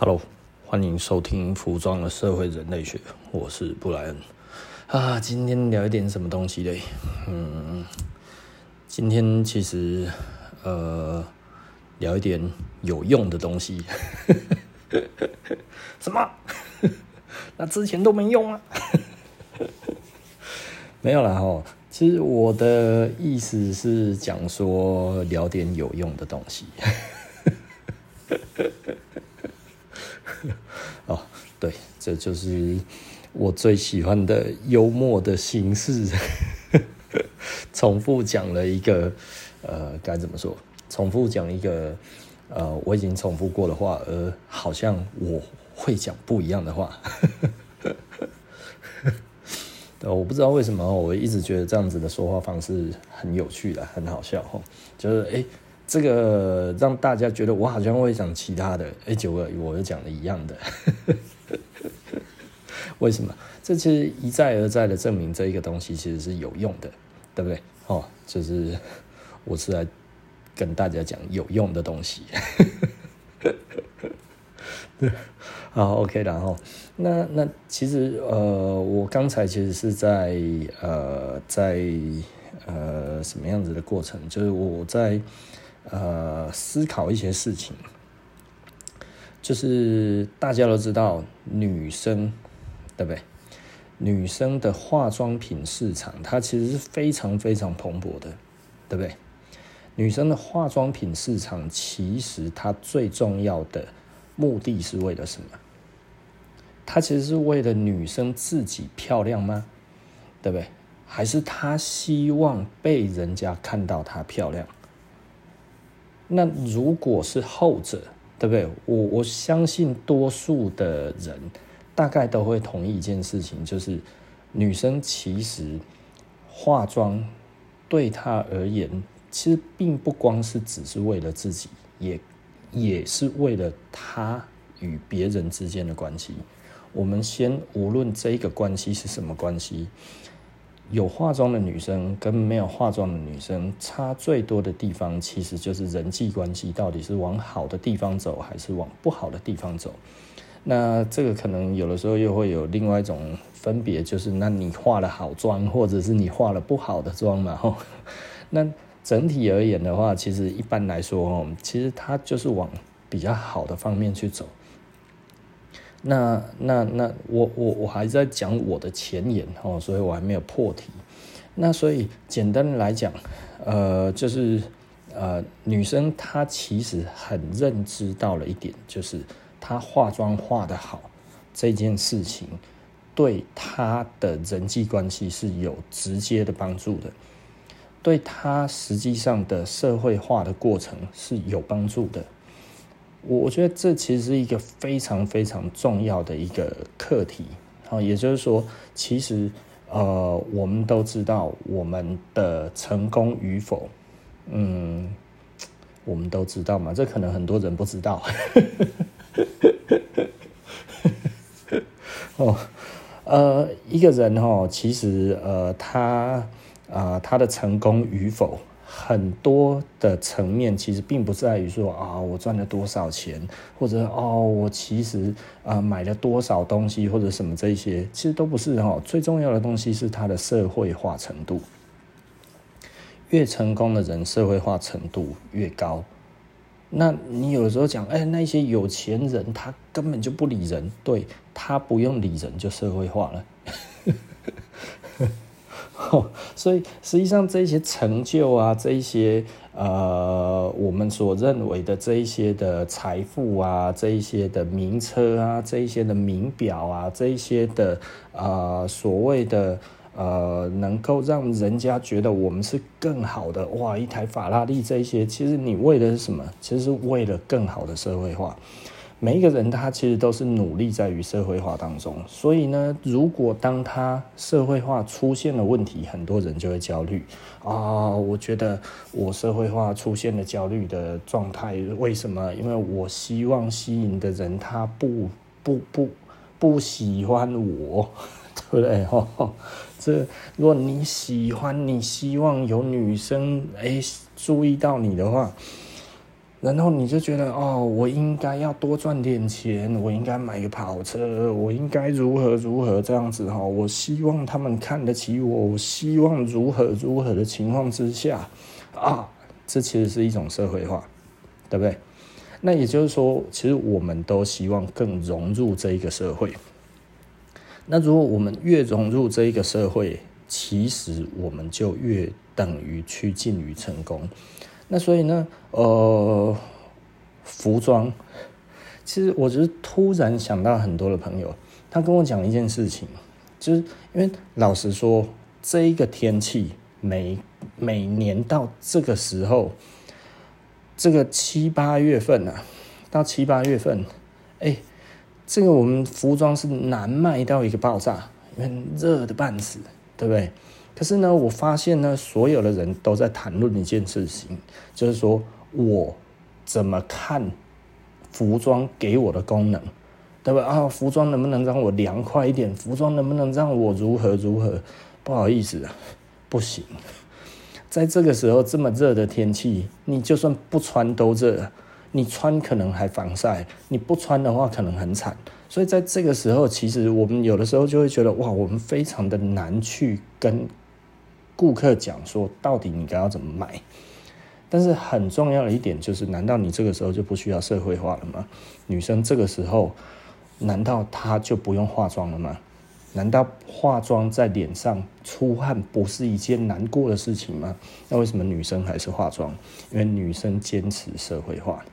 Hello，欢迎收听《服装的社会人类学》，我是布莱恩啊。今天聊一点什么东西嘞？嗯，今天其实呃聊一点有用的东西。什么？那之前都没用啊？没有啦哈。其实我的意思是讲说聊点有用的东西。对，这就是我最喜欢的幽默的形式。重复讲了一个，呃，该怎么说？重复讲一个，呃，我已经重复过的话，而好像我会讲不一样的话。呃我不知道为什么，我一直觉得这样子的说话方式很有趣的，很好笑。就是哎。这个让大家觉得我好像会讲其他的，哎，结果我又讲的一样的，为什么？这其实一再而再的证明这一个东西其实是有用的，对不对？哦，就是我是来跟大家讲有用的东西。好，OK，然后那那其实呃，我刚才其实是在呃在呃什么样子的过程？就是我在。呃，思考一些事情，就是大家都知道，女生对不对？女生的化妆品市场，它其实是非常非常蓬勃的，对不对？女生的化妆品市场，其实它最重要的目的是为了什么？它其实是为了女生自己漂亮吗？对不对？还是她希望被人家看到她漂亮？那如果是后者，对不对？我我相信多数的人大概都会同意一件事情，就是女生其实化妆对她而言，其实并不光是只是为了自己，也也是为了她与别人之间的关系。我们先无论这个关系是什么关系。有化妆的女生跟没有化妆的女生差最多的地方，其实就是人际关系到底是往好的地方走，还是往不好的地方走。那这个可能有的时候又会有另外一种分别，就是那你化了好妆，或者是你化了不好的妆嘛？吼，那整体而言的话，其实一般来说，其实它就是往比较好的方面去走。那那那我我我还在讲我的前言哦，所以我还没有破题。那所以简单来讲，呃，就是呃，女生她其实很认知到了一点，就是她化妆化得好这件事情，对她的人际关系是有直接的帮助的，对她实际上的社会化的过程是有帮助的。我我觉得这其实是一个非常非常重要的一个课题，好，也就是说，其实呃，我们都知道我们的成功与否，嗯，我们都知道嘛，这可能很多人不知道，哦，呃，一个人哈，其实呃，他啊、呃，他的成功与否。很多的层面其实并不在于说啊，我赚了多少钱，或者哦，我其实啊买了多少东西或者什么这些，其实都不是哈。最重要的东西是他的社会化程度。越成功的人，社会化程度越高。那你有时候讲，哎，那些有钱人他根本就不理人，对，他不用理人就社会化了。所以实际上这些成就啊，这一些呃，我们所认为的这一些的财富啊，这一些的名车啊，这一些的名表啊，这一些的呃所谓的呃，能够让人家觉得我们是更好的哇，一台法拉利这一些，其实你为的是什么？其实是为了更好的社会化。每一个人他其实都是努力在于社会化当中，所以呢，如果当他社会化出现了问题，很多人就会焦虑啊。我觉得我社会化出现了焦虑的状态，为什么？因为我希望吸引的人他不不不不喜欢我，对不对？哈，这如果你喜欢，你希望有女生哎注意到你的话。然后你就觉得哦，我应该要多赚点钱，我应该买个跑车，我应该如何如何这样子哈。我希望他们看得起我，我希望如何如何的情况之下啊，这其实是一种社会化，对不对？那也就是说，其实我们都希望更融入这一个社会。那如果我们越融入这一个社会，其实我们就越等于趋近于成功。那所以呢，呃，服装，其实我就是突然想到很多的朋友，他跟我讲一件事情，就是因为老实说，这一个天气每每年到这个时候，这个七八月份啊，到七八月份，哎，这个我们服装是难卖到一个爆炸，因为热的半死，对不对？可是呢，我发现呢，所有的人都在谈论一件事情，就是说我怎么看服装给我的功能，对吧？啊，服装能不能让我凉快一点？服装能不能让我如何如何？不好意思，不行。在这个时候这么热的天气，你就算不穿都热，你穿可能还防晒，你不穿的话可能很惨。所以在这个时候，其实我们有的时候就会觉得，哇，我们非常的难去跟。顾客讲说，到底你该要怎么买？但是很重要的一点就是，难道你这个时候就不需要社会化了吗？女生这个时候，难道她就不用化妆了吗？难道化妆在脸上出汗不是一件难过的事情吗？那为什么女生还是化妆？因为女生坚持社会化。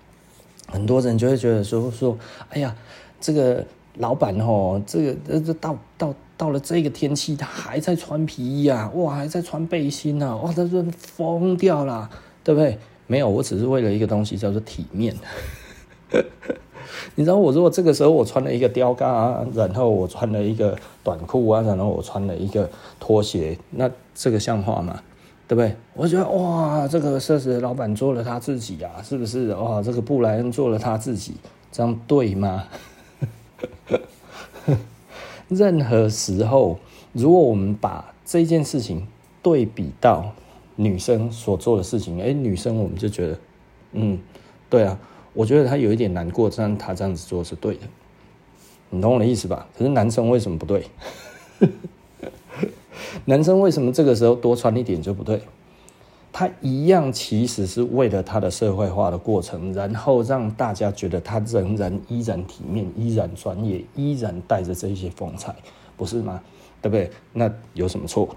很多人就会觉得说说，哎呀，这个老板哦，这个这这到到。到了这个天气，他还在穿皮衣啊，哇，还在穿背心啊，哇，他说疯掉了，对不对？没有，我只是为了一个东西叫做体面。你知道，我如果这个时候我穿了一个吊嘎，然后我穿了一个短裤啊，然后我穿了一个拖鞋，那这个像话吗？对不对？我觉得哇，这个奢侈老板做了他自己啊，是不是？哇，这个布莱恩做了他自己，这样对吗？任何时候，如果我们把这件事情对比到女生所做的事情，哎，女生我们就觉得，嗯，对啊，我觉得她有一点难过，但她这样子做是对的，你懂我的意思吧？可是男生为什么不对？男生为什么这个时候多穿一点就不对？他一样其实是为了他的社会化的过程，然后让大家觉得他仍然依然体面、依然专业、依然带着这些风采，不是吗？对不对？那有什么错？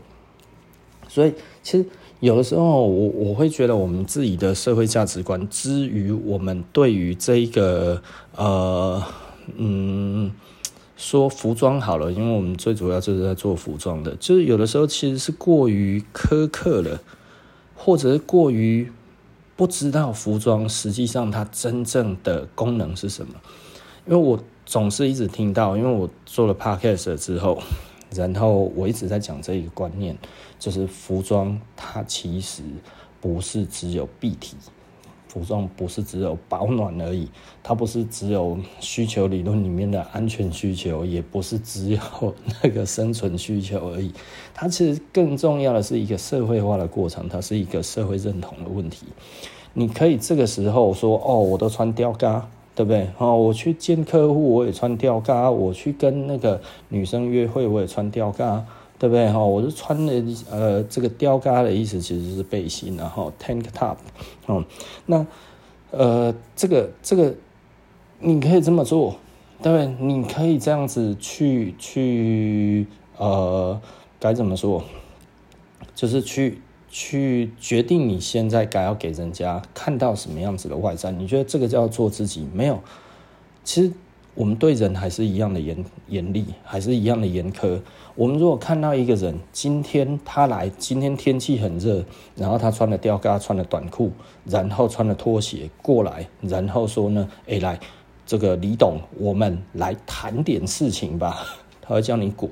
所以其实有的时候，我我会觉得我们自己的社会价值观，之于我们对于这一个呃嗯说服装好了，因为我们最主要就是在做服装的，就是有的时候其实是过于苛刻了。或者是过于不知道服装实际上它真正的功能是什么？因为我总是一直听到，因为我做了 podcast 之后，然后我一直在讲这一个观念，就是服装它其实不是只有蔽体。服装不是只有保暖而已，它不是只有需求理论里面的安全需求，也不是只有那个生存需求而已。它其实更重要的是一个社会化的过程，它是一个社会认同的问题。你可以这个时候说：“哦，我都穿吊嘎，对不对？哦，我去见客户，我也穿吊嘎；我去跟那个女生约会，我也穿吊嘎。”对不对哈？我是穿的呃，这个吊嘎的意思其实是背心，然后 tank top，哦，那呃，这个这个你可以这么做，对？你可以这样子去去呃，该怎么说？就是去去决定你现在该要给人家看到什么样子的外在？你觉得这个叫做自己？没有，其实。我们对人还是一样的严严厉，还是一样的严苛。我们如果看到一个人，今天他来，今天天气很热，然后他穿了吊嘎，穿了短裤，然后穿了拖鞋过来，然后说呢，哎，来，这个李董，我们来谈点事情吧。他会叫你滚，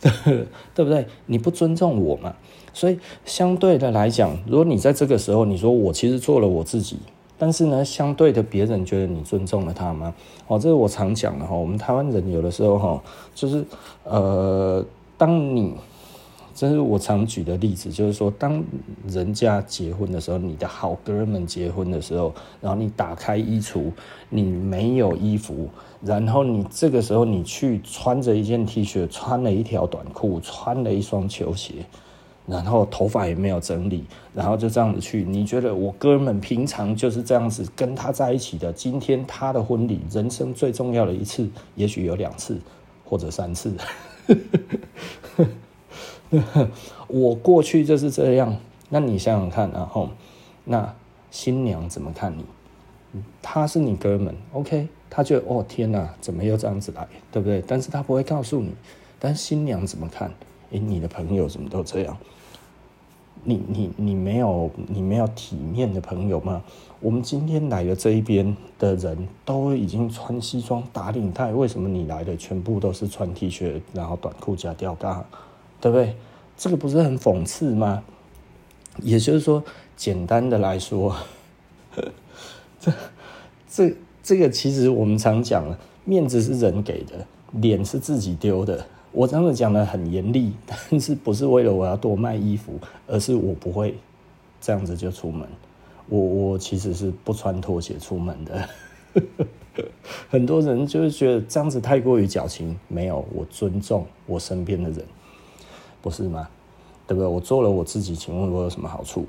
对不对？你不尊重我嘛？所以相对的来讲，如果你在这个时候，你说我其实做了我自己。但是呢，相对的，别人觉得你尊重了他吗？哦，这是我常讲的哈。我们台湾人有的时候哈，就是呃，当你这是我常举的例子，就是说，当人家结婚的时候，你的好哥们结婚的时候，然后你打开衣橱，你没有衣服，然后你这个时候你去穿着一件 T 恤，穿了一条短裤，穿了一双球鞋，然后头发也没有整理，然后就这样子去，你觉得我哥们平常就是这样子跟他在一起的，今天他的婚礼，人生最重要的一次，也许有两次或者三次。我过去就是这样，那你想想看，然后那新娘怎么看你？他是你哥们，OK？他觉得哦天哪，怎么又这样子来，对不对？但是他不会告诉你。但新娘怎么看？诶，你的朋友怎么都这样？你你你没有你没有体面的朋友吗？我们今天来的这一边的人都已经穿西装打领带，为什么你来的全部都是穿 T 恤，然后短裤加吊嘎？对不对？这个不是很讽刺吗？也就是说，简单的来说，这这这个其实我们常讲了，面子是人给的，脸是自己丢的。我这样讲的很严厉，但是不是为了我要多卖衣服，而是我不会这样子就出门。我我其实是不穿拖鞋出门的。很多人就是觉得这样子太过于矫情，没有，我尊重我身边的人。不是吗？对不对？我做了我自己，请问我有什么好处？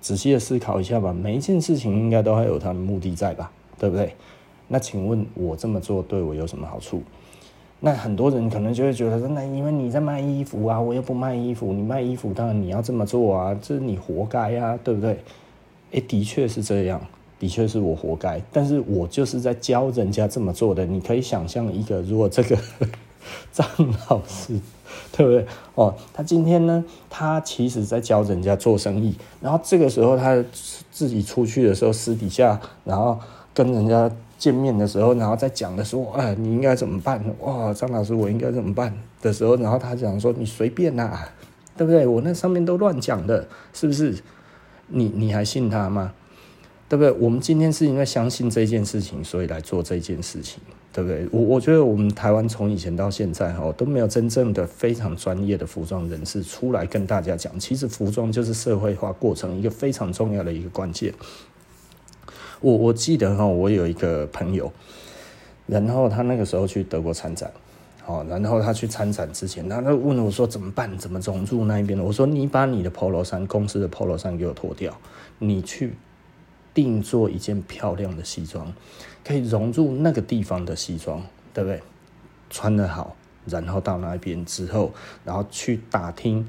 仔细的思考一下吧。每一件事情应该都还有它的目的在吧？对不对？那请问我这么做对我有什么好处？那很多人可能就会觉得说，那因为你在卖衣服啊，我又不卖衣服，你卖衣服当然你要这么做啊，这是你活该啊，对不对？诶，的确是这样，的确是我活该。但是我就是在教人家这么做的。你可以想象一个，如果这个。张老师，对不对？哦，他今天呢，他其实在教人家做生意，然后这个时候他自己出去的时候，私底下，然后跟人家见面的时候，然后再讲的时候，哎，你应该怎么办？哇，张老师，我应该怎么办的时候，然后他讲说，你随便呐，对不对？我那上面都乱讲的，是不是？你你还信他吗？对不对？我们今天是因为相信这件事情，所以来做这件事情。对不对？我我觉得我们台湾从以前到现在哈都没有真正的非常专业的服装人士出来跟大家讲，其实服装就是社会化过程一个非常重要的一个关键。我我记得哈，我有一个朋友，然后他那个时候去德国参展，好，然后他去参展之前，他就问我说怎么办？怎么融入那一边？我说你把你的 Polo 衫，公司的 Polo 衫给我脱掉，你去。定做一件漂亮的西装，可以融入那个地方的西装，对不对？穿得好，然后到那边之后，然后去打听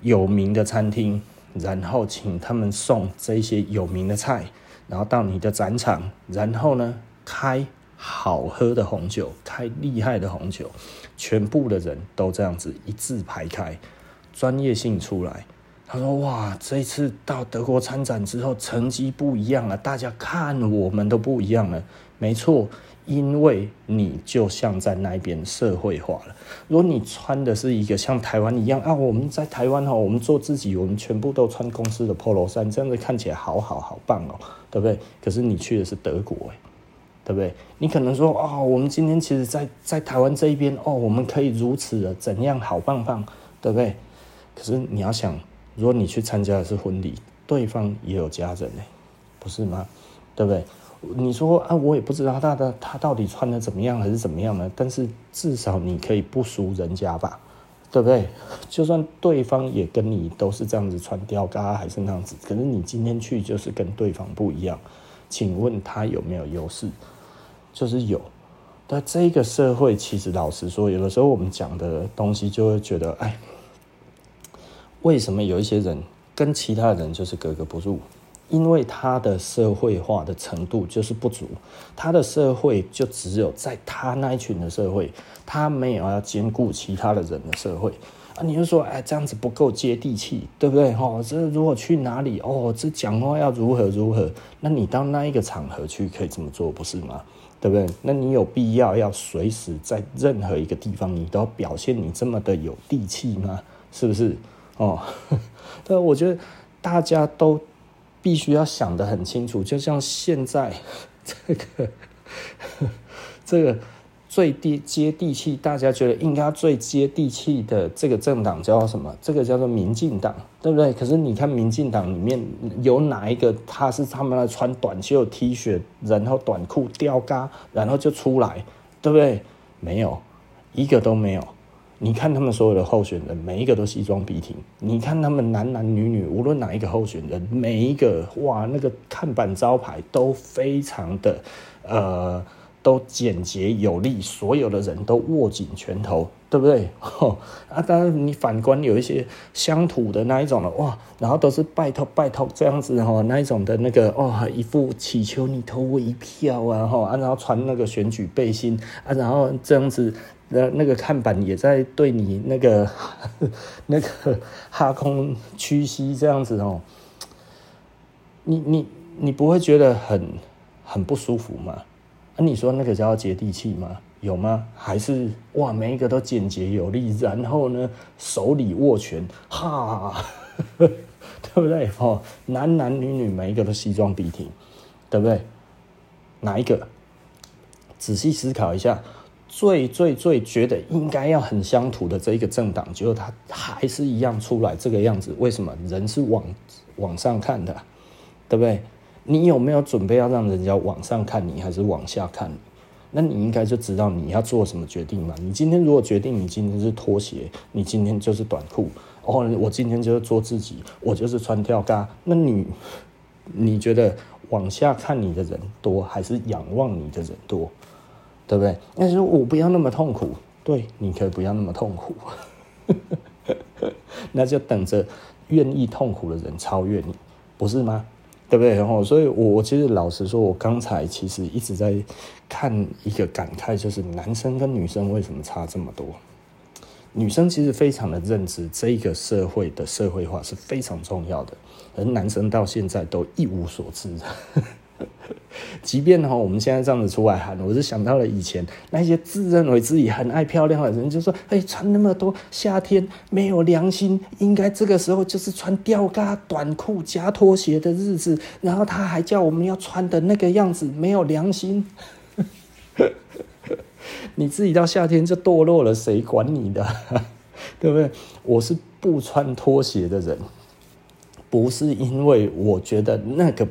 有名的餐厅，然后请他们送这些有名的菜，然后到你的展场，然后呢，开好喝的红酒，开厉害的红酒，全部的人都这样子一字排开，专业性出来。他说：“哇，这一次到德国参展之后，成绩不一样了，大家看我们都不一样了。没错，因为你就像在那边社会化了。如果你穿的是一个像台湾一样啊，我们在台湾哈，我们做自己，我们全部都穿公司的 Polo 衫，这样子看起来好好好棒哦，对不对？可是你去的是德国，哎，对不对？你可能说哦，我们今天其实在在台湾这一边哦，我们可以如此的怎样好棒棒，对不对？可是你要想。”如果你去参加的是婚礼，对方也有家人呢，不是吗？对不对？你说啊，我也不知道他的他到底穿的怎么样还是怎么样呢？但是至少你可以不输人家吧，对不对？就算对方也跟你都是这样子穿吊嘎还是那样子，可是你今天去就是跟对方不一样，请问他有没有优势？就是有。但这个社会其实老实说，有的时候我们讲的东西就会觉得，哎。为什么有一些人跟其他人就是格格不入？因为他的社会化的程度就是不足，他的社会就只有在他那一群的社会，他没有要兼顾其他的人的社会啊！你就说，哎，这样子不够接地气，对不对？哦，这如果去哪里，哦，这讲话要如何如何？那你到那一个场合去可以这么做，不是吗？对不对？那你有必要要随时在任何一个地方，你都要表现你这么的有地气吗？是不是？哦，但我觉得大家都必须要想得很清楚，就像现在这个 这个最地接地气，大家觉得应该最接地气的这个政党叫什么？这个叫做民进党，对不对？可是你看民进党里面有哪一个他是他们来穿短袖 T 恤，然后短裤吊嘎，然后就出来，对不对？没有，一个都没有。你看他们所有的候选人，每一个都西装笔挺。你看他们男男女女，无论哪一个候选人，每一个哇，那个看板招牌都非常的呃。都简洁有力，所有的人都握紧拳头，对不对？啊，当然你反观有一些乡土的那一种的哇，然后都是拜托拜托这样子哈，那一种的那个哦，一副祈求你投我一票啊哈，然后穿那个选举背心啊，然后这样子那那个看板也在对你那个 那个哈空屈膝这样子哦，你你你不会觉得很很不舒服吗？啊，你说那个叫接地气吗？有吗？还是哇，每一个都简洁有力，然后呢，手里握拳，哈，对不对？哦，男男女女每一个都西装笔挺，对不对？哪一个？仔细思考一下，最最最觉得应该要很乡土的这一个政党，结果他还是一样出来这个样子，为什么？人是往往上看的，对不对？你有没有准备要让人家往上看你，还是往下看你？那你应该就知道你要做什么决定嘛。你今天如果决定你今天是拖鞋，你今天就是短裤，哦，我今天就是做自己，我就是穿吊嘎。那你你觉得往下看你的人多，还是仰望你的人多？对不对？那说我不要那么痛苦，对，你可以不要那么痛苦，那就等着愿意痛苦的人超越你，不是吗？对不对？然后，所以我我其实老实说，我刚才其实一直在看一个感慨，就是男生跟女生为什么差这么多？女生其实非常的认知这个社会的社会化是非常重要的，而男生到现在都一无所知。即便哈，我们现在这样子出来喊，我是想到了以前那些自认为自己很爱漂亮的人，就说：“哎，穿那么多，夏天没有良心，应该这个时候就是穿吊嘎短裤加拖鞋的日子。”然后他还叫我们要穿的那个样子，没有良心。你自己到夏天就堕落了，谁管你的？对不对？我是不穿拖鞋的人，不是因为我觉得那个。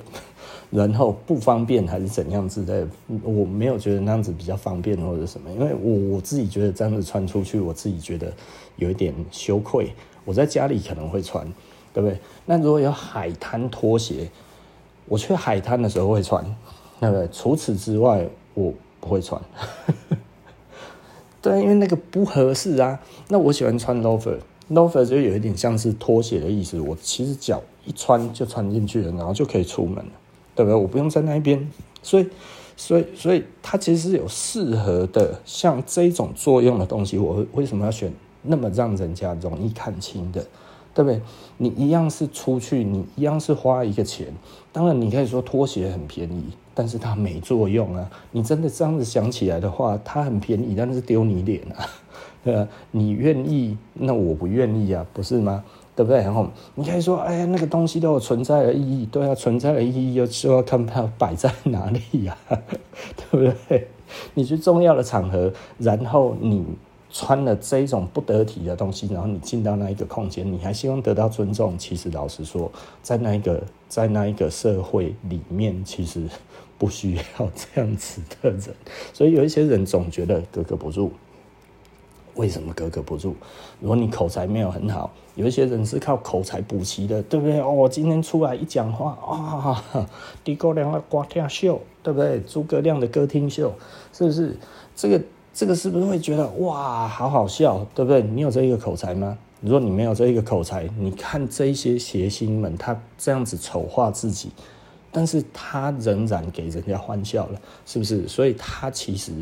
然后不方便还是怎样之类的，我没有觉得那样子比较方便或者什么，因为我我自己觉得这样子穿出去，我自己觉得有一点羞愧。我在家里可能会穿，对不对？那如果有海滩拖鞋，我去海滩的时候会穿，对不对？除此之外，我不会穿。对，因为那个不合适啊。那我喜欢穿 loafer，loafer 就有一点像是拖鞋的意思。我其实脚一穿就穿进去了，然后就可以出门了。对不对？我不用在那边，所以，所以，所以，它其实是有适合的，像这种作用的东西。我为什么要选那么让人家容易看清的？对不对？你一样是出去，你一样是花一个钱。当然，你可以说拖鞋很便宜，但是它没作用啊。你真的这样子想起来的话，它很便宜，但是丢你脸啊。对吧？你愿意，那我不愿意啊，不是吗？对不对？然后你可以说，哎呀，那个东西都有存在的意义，对啊，存在的意义又就要看它摆在哪里呀、啊，对不对？你去重要的场合，然后你穿了这种不得体的东西，然后你进到那一个空间，你还希望得到尊重？其实老实说，在那一个在那一个社会里面，其实不需要这样子的人，所以有一些人总觉得格格不入。为什么格格不入？如果你口才没有很好，有一些人是靠口才补齐的，对不对？哦，今天出来一讲话啊，诸葛亮的歌厅秀，对不对？诸葛亮的歌厅秀，是不是？这个这个是不是会觉得哇，好好笑，对不对？你有这一个口才吗？如果你没有这一个口才，你看这些谐星们，他这样子丑化自己，但是他仍然给人家欢笑了，是不是？所以他其实。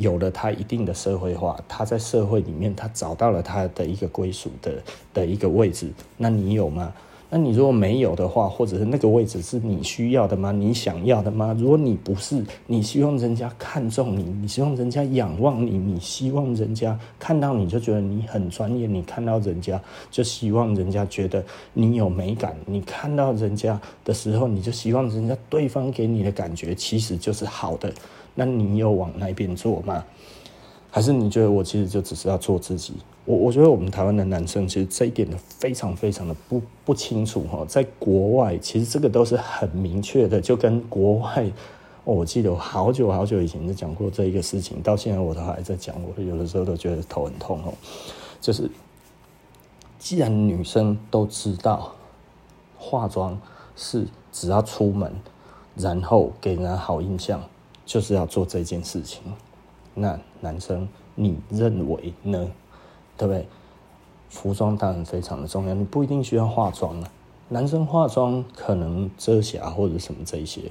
有了他一定的社会化，他在社会里面，他找到了他的一个归属的的一个位置。那你有吗？那你如果没有的话，或者是那个位置是你需要的吗？你想要的吗？如果你不是，你希望人家看重你，你希望人家仰望你，你希望人家看到你就觉得你很专业，你看到人家就希望人家觉得你有美感，你看到人家的时候，你就希望人家对方给你的感觉其实就是好的。那你有往那边做吗？还是你觉得我其实就只是要做自己？我我觉得我们台湾的男生其实这一点非常非常的不不清楚哈，在国外其实这个都是很明确的，就跟国外，哦，我记得我好久好久以前就讲过这一个事情，到现在我都还在讲，我有的时候都觉得头很痛哦。就是既然女生都知道化妆是只要出门，然后给人好印象，就是要做这件事情。那男生，你认为呢？对不对？服装当然非常的重要，你不一定需要化妆啊。男生化妆可能遮瑕或者什么这一些，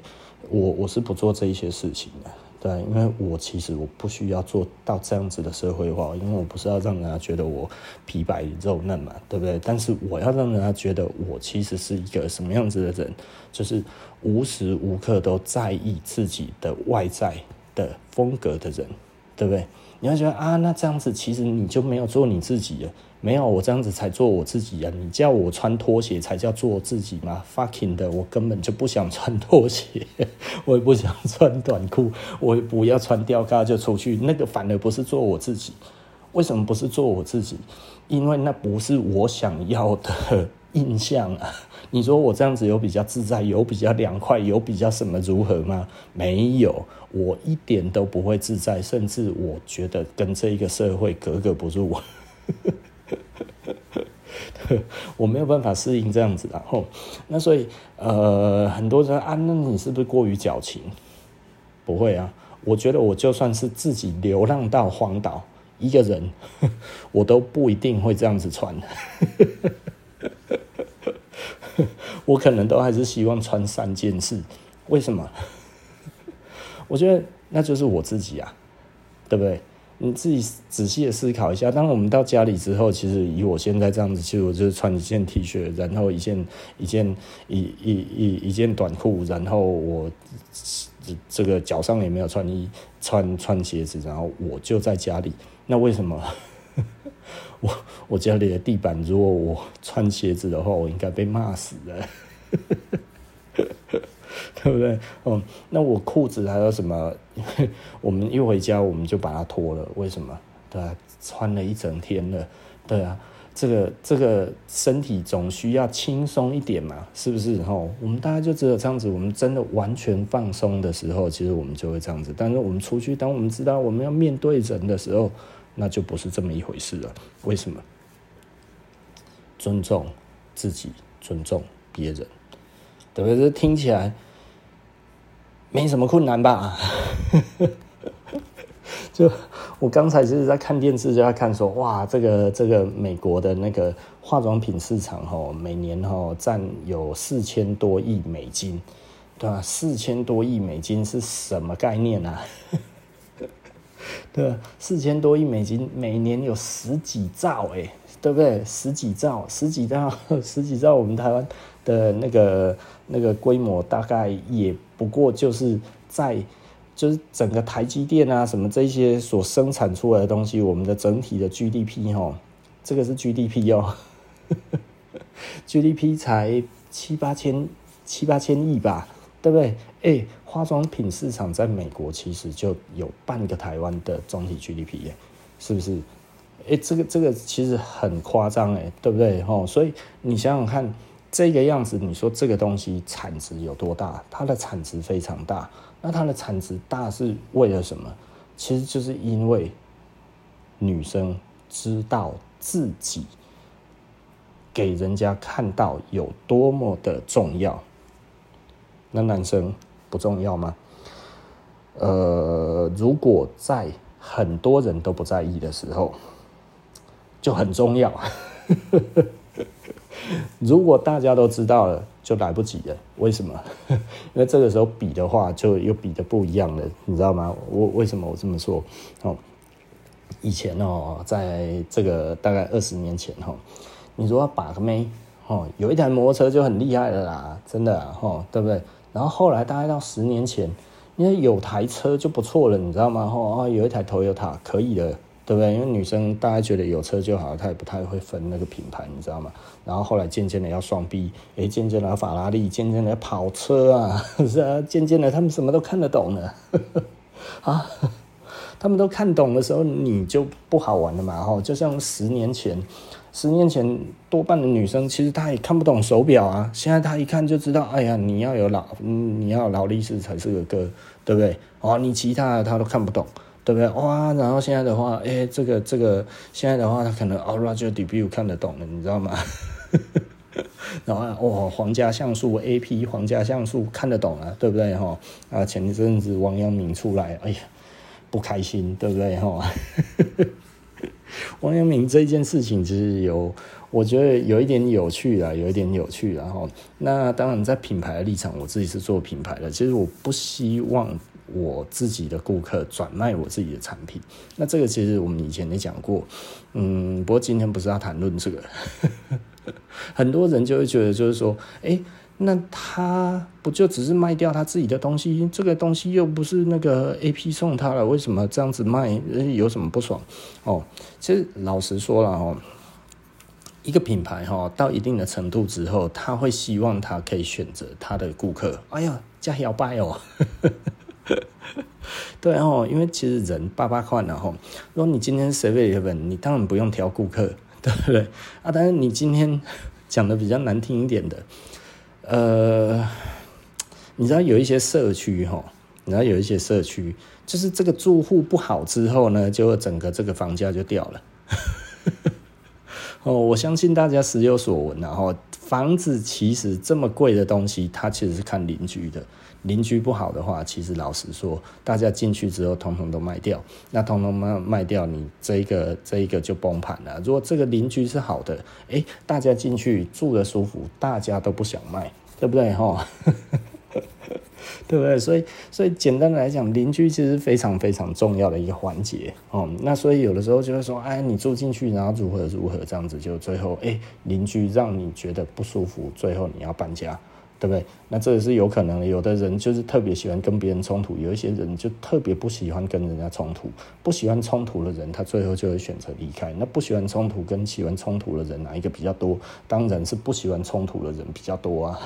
我我是不做这一些事情的。对，因为我其实我不需要做到这样子的社会化，因为我不是要让人家觉得我皮白肉嫩嘛，对不对？但是我要让人家觉得我其实是一个什么样子的人，就是无时无刻都在意自己的外在的风格的人。对不对？你要觉得啊，那这样子其实你就没有做你自己了。没有，我这样子才做我自己啊！你叫我穿拖鞋才叫做自己吗？Fucking 的，我根本就不想穿拖鞋，我也不想穿短裤，我也不要穿吊嘎就出去。那个反而不是做我自己。为什么不是做我自己？因为那不是我想要的印象啊！你说我这样子有比较自在，有比较凉快，有比较什么如何吗？没有，我一点都不会自在，甚至我觉得跟这一个社会格格不入，我没有办法适应这样子。然后，那所以呃，很多人啊，那你是不是过于矫情？不会啊，我觉得我就算是自己流浪到荒岛一个人，我都不一定会这样子穿。我可能都还是希望穿三件式，为什么？我觉得那就是我自己啊，对不对？你自己仔细的思考一下。当我们到家里之后，其实以我现在这样子，其实我就是穿一件 T 恤，然后一件一件一一一一件短裤，然后我这个脚上也没有穿衣穿穿鞋子，然后我就在家里。那为什么？我我家里的地板，如果我穿鞋子的话，我应该被骂死了，对不对？哦，那我裤子还有什么？我们一回家我们就把它脱了，为什么？对啊，穿了一整天了，对啊，这个这个身体总需要轻松一点嘛，是不是？哦，我们大家就只有这样子，我们真的完全放松的时候，其实我们就会这样子。但是我们出去，当我们知道我们要面对人的时候，那就不是这么一回事了。为什么？尊重自己，尊重别人，对不对？这听起来没什么困难吧？就我刚才就是在看电视，就在看说，哇，这个这个美国的那个化妆品市场，哈，每年哈占有四千多亿美金，对吧？四千多亿美金是什么概念啊？对，四千多亿美金，每年有十几兆，哎，对不对？十几兆，十几兆，十几兆，我们台湾的那个那个规模，大概也不过就是在就是整个台积电啊什么这些所生产出来的东西，我们的整体的 GDP 哦，这个是 GDP 哦，GDP 才七八千七八千亿吧。对不对？哎，化妆品市场在美国其实就有半个台湾的总体 GDP 耶，是不是？哎，这个这个其实很夸张哎，对不对？哦，所以你想想看，这个样子，你说这个东西产值有多大？它的产值非常大。那它的产值大是为了什么？其实就是因为女生知道自己给人家看到有多么的重要。那男生不重要吗？呃，如果在很多人都不在意的时候，就很重要。如果大家都知道了，就来不及了。为什么？因为这个时候比的话，就又比的不一样了，你知道吗？我为什么我这么说？哦，以前哦，在这个大概二十年前哈，你说把个妹哦，有一台摩托车就很厉害了啦，真的哈，对不对？然后后来大概到十年前，因为有台车就不错了，你知道吗？哦，有一台 Toyota 可以的，对不对？因为女生大家觉得有车就好，她也不太会分那个品牌，你知道吗？然后后来渐渐的要双 B，哎，渐渐的要法拉利，渐渐的跑车啊，是啊，渐渐的他们什么都看得懂了，啊，他们都看懂的时候，你就不好玩了嘛，哈，就像十年前，十年前多半的女生其实她也看不懂手表啊，现在她一看就知道，哎呀，你要有劳，你要劳力士才是个哥，对不对？哦，你其他的她都看不懂，对不对？哇，然后现在的话，哎、这个这个现在的话，她可能哦，Roger Debut 看得懂了，你知道吗？然后哦，皇家橡树 A P 皇家橡树看得懂啊，对不对哈？啊，前一阵子王阳明出来，哎呀，不开心，对不对哈？王阳明这件事情其实有，我觉得有一点有趣啊，有一点有趣。然后，那当然在品牌的立场，我自己是做品牌的，其实我不希望我自己的顾客转卖我自己的产品。那这个其实我们以前也讲过，嗯，不过今天不是要谈论这个。很多人就会觉得，就是说，哎，那他不就只是卖掉他自己的东西？这个东西又不是那个 AP 送他了，为什么这样子卖？有什么不爽？哦，其实老实说了哦，一个品牌哈，到一定的程度之后，他会希望他可以选择他的顾客。哎呀，加摇摆哦，对哦，因为其实人八八块然后，如果你今天7-11，你当然不用挑顾客。对不对啊？但是你今天讲的比较难听一点的，呃，你知道有一些社区哈，你知道有一些社区，就是这个住户不好之后呢，就整个这个房价就掉了。哦，我相信大家时有所闻，然后房子其实这么贵的东西，它其实是看邻居的。邻居不好的话，其实老实说，大家进去之后，统统都卖掉，那统统卖卖掉，你这一个这一个就崩盘了。如果这个邻居是好的，哎，大家进去住得舒服，大家都不想卖，对不对？哈，对不对？所以，所以简单的来讲，邻居其实非常非常重要的一个环节哦。那所以有的时候就会说，哎，你住进去，然后如何如何这样子，就最后哎，邻居让你觉得不舒服，最后你要搬家。对不对？那这也是有可能的。有的人就是特别喜欢跟别人冲突，有一些人就特别不喜欢跟人家冲突。不喜欢冲突的人，他最后就会选择离开。那不喜欢冲突跟喜欢冲突的人，哪一个比较多？当然是不喜欢冲突的人比较多啊。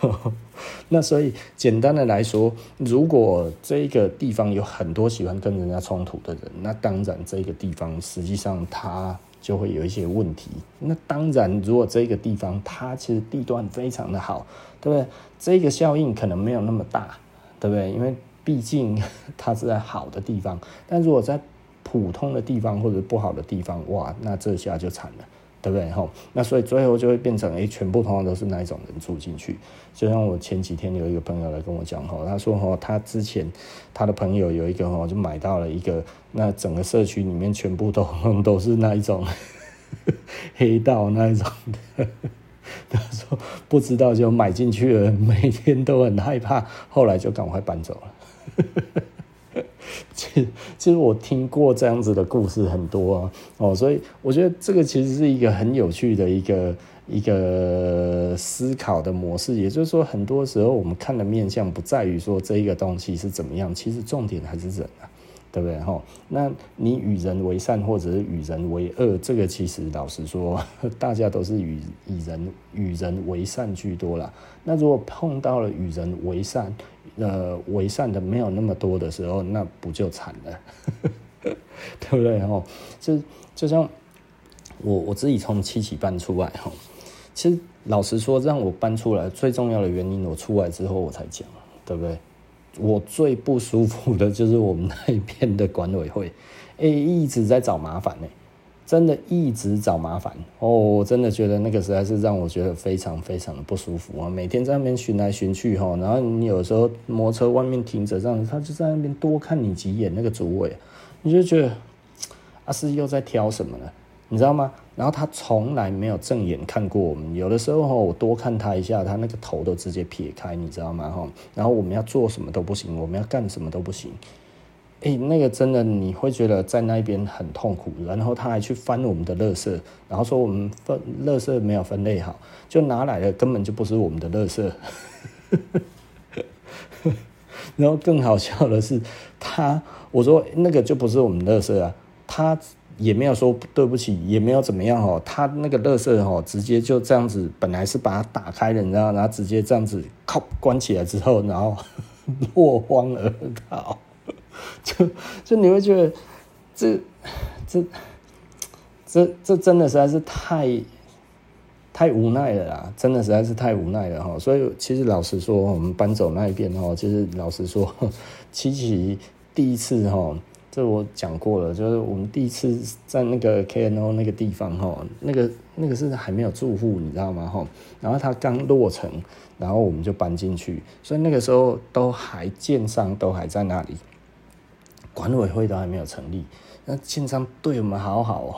那所以简单的来说，如果这个地方有很多喜欢跟人家冲突的人，那当然这个地方实际上它。就会有一些问题。那当然，如果这个地方它其实地段非常的好，对不对？这个效应可能没有那么大，对不对？因为毕竟 它是在好的地方。但如果在普通的地方或者不好的地方，哇，那这下就惨了。对不对？吼，那所以最后就会变成，哎，全部通常都是那一种人住进去。就像我前几天有一个朋友来跟我讲，吼，他说，吼，他之前他的朋友有一个，吼，就买到了一个，那整个社区里面全部都 都是那一种 黑道那一种的。他说不知道就买进去了，每天都很害怕，后来就赶快搬走了。其实，其实我听过这样子的故事很多啊，哦，所以我觉得这个其实是一个很有趣的一个一个思考的模式。也就是说，很多时候我们看的面向不在于说这一个东西是怎么样，其实重点还是人啊，对不对？哈，那你与人为善或者是与人为恶，这个其实老实说，大家都是与以人与人为善居多啦。那如果碰到了与人为善，呃，为善的没有那么多的时候，那不就惨了，对不对？哈，就就像我我自己从七期搬出来哈，其实老实说，让我搬出来最重要的原因，我出来之后我才讲，对不对？我最不舒服的就是我们那一边的管委会，哎，一直在找麻烦呢。真的一直找麻烦哦，我真的觉得那个实在是让我觉得非常非常的不舒服啊！每天在那边巡来巡去哈，然后你有时候摩托车外面停着这样子，他就在那边多看你几眼，那个主委，你就觉得阿是又在挑什么呢？你知道吗？然后他从来没有正眼看过我们，有的时候哈，我多看他一下，他那个头都直接撇开，你知道吗？哈，然后我们要做什么都不行，我们要干什么都不行。哎、欸，那个真的你会觉得在那边很痛苦，然后他还去翻我们的垃圾，然后说我们分垃圾没有分类好，就拿来的根本就不是我们的垃圾。然后更好笑的是，他我说那个就不是我们垃圾啊，他也没有说对不起，也没有怎么样哦，他那个垃圾哦，直接就这样子，本来是把它打开的，然后然后直接这样子靠关起来之后，然后 落荒而逃。就就你会觉得这这这这真的实在是太太无奈了啦，真的实在是太无奈了哈。所以其实老实说，我们搬走那一边哈，其实老实说，琪琪第一次哈。这我讲过了，就是我们第一次在那个 KNO 那个地方哈，那个那个是还没有住户，你知道吗？哈，然后它刚落成，然后我们就搬进去，所以那个时候都还建商都还在那里，管委会都还没有成立，那建商对我们好好哦。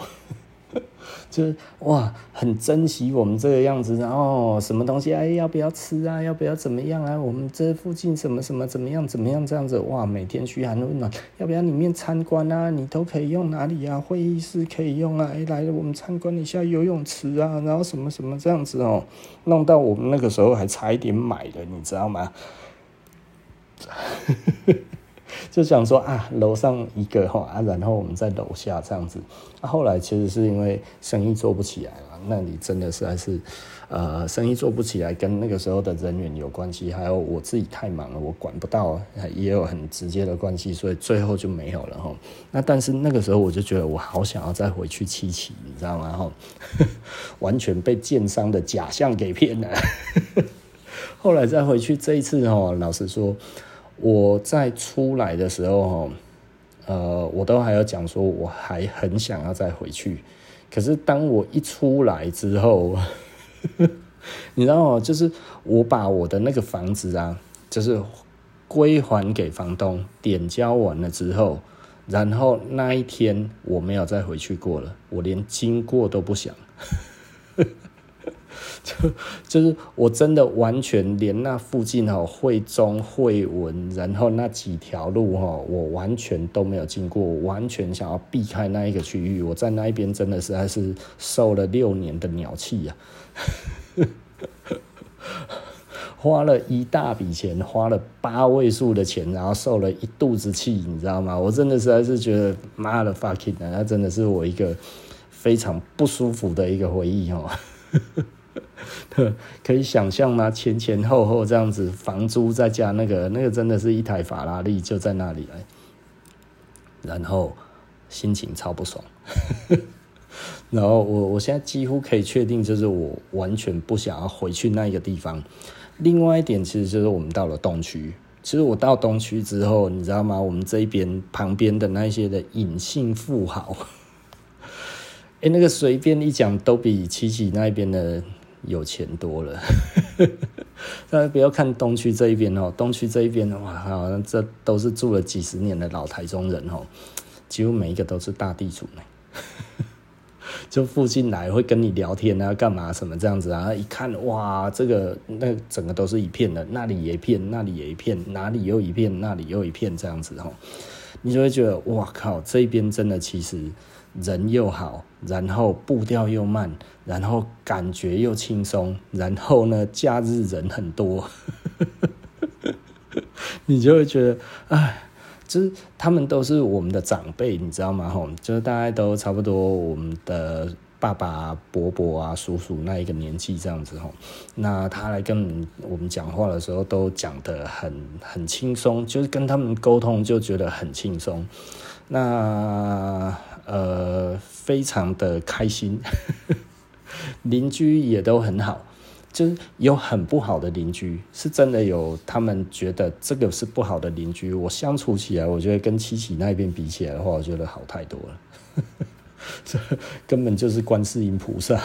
就是哇，很珍惜我们这个样子，然后什么东西哎，要不要吃啊？要不要怎么样啊？我们这附近什么什么怎么样怎么样这样子哇，每天嘘寒问暖，要不要里面参观啊？你都可以用哪里啊？会议室可以用啊？哎，来了我们参观一下游泳池啊，然后什么什么这样子哦，弄到我们那个时候还差一点买的，你知道吗？就想说啊，楼上一个哈啊，然后我们在楼下这样子。啊，后来其实是因为生意做不起来了，那你真的是还是呃，生意做不起来，跟那个时候的人员有关系，还有我自己太忙了，我管不到，也有很直接的关系，所以最后就没有了哈。那但是那个时候我就觉得我好想要再回去七七，你知道吗？哈，完全被建商的假象给骗了。后来再回去这一次哈，老实说。我在出来的时候，呃，我都还要讲说，我还很想要再回去。可是当我一出来之后，你知道吗？就是我把我的那个房子啊，就是归还给房东，点交完了之后，然后那一天我没有再回去过了，我连经过都不想。就就是我真的完全连那附近哈汇中汇文，然后那几条路哈，我完全都没有经过，完全想要避开那一个区域。我在那一边真的实在是受了六年的鸟气呀，花了一大笔钱，花了八位数的钱，然后受了一肚子气，你知道吗？我真的实在是觉得妈的 fucking，那真的是我一个非常不舒服的一个回忆哦。可以想象吗？前前后后这样子，房租再加那个，那个真的是一台法拉利就在那里来，然后心情超不爽。然后我我现在几乎可以确定，就是我完全不想要回去那个地方。另外一点，其实就是我们到了东区。其实我到东区之后，你知道吗？我们这一边旁边的那些的隐性富豪，哎，那个随便一讲都比七七那边的。有钱多了，大家不要看东区这一边哦，东区这一边的话，好像这都是住了几十年的老台中人哦，几乎每一个都是大地主呢。就附近来会跟你聊天啊，干嘛什么这样子啊？一看哇，这个那整个都是一片的，那里也一片，那里也一片，哪里又一片，那里又一片这样子哦，你就会觉得哇靠，这边真的其实。人又好，然后步调又慢，然后感觉又轻松，然后呢，假日人很多，你就会觉得，哎，就是他们都是我们的长辈，你知道吗？吼，就是大概都差不多我们的爸爸、伯伯啊、叔叔那一个年纪这样子吼。那他来跟我们讲话的时候，都讲得很很轻松，就是跟他们沟通就觉得很轻松。那。呃，非常的开心，邻居也都很好，就是有很不好的邻居，是真的有他们觉得这个是不好的邻居。我相处起来，我觉得跟七七那边比起来的话，我觉得好太多了，这根本就是观世音菩萨。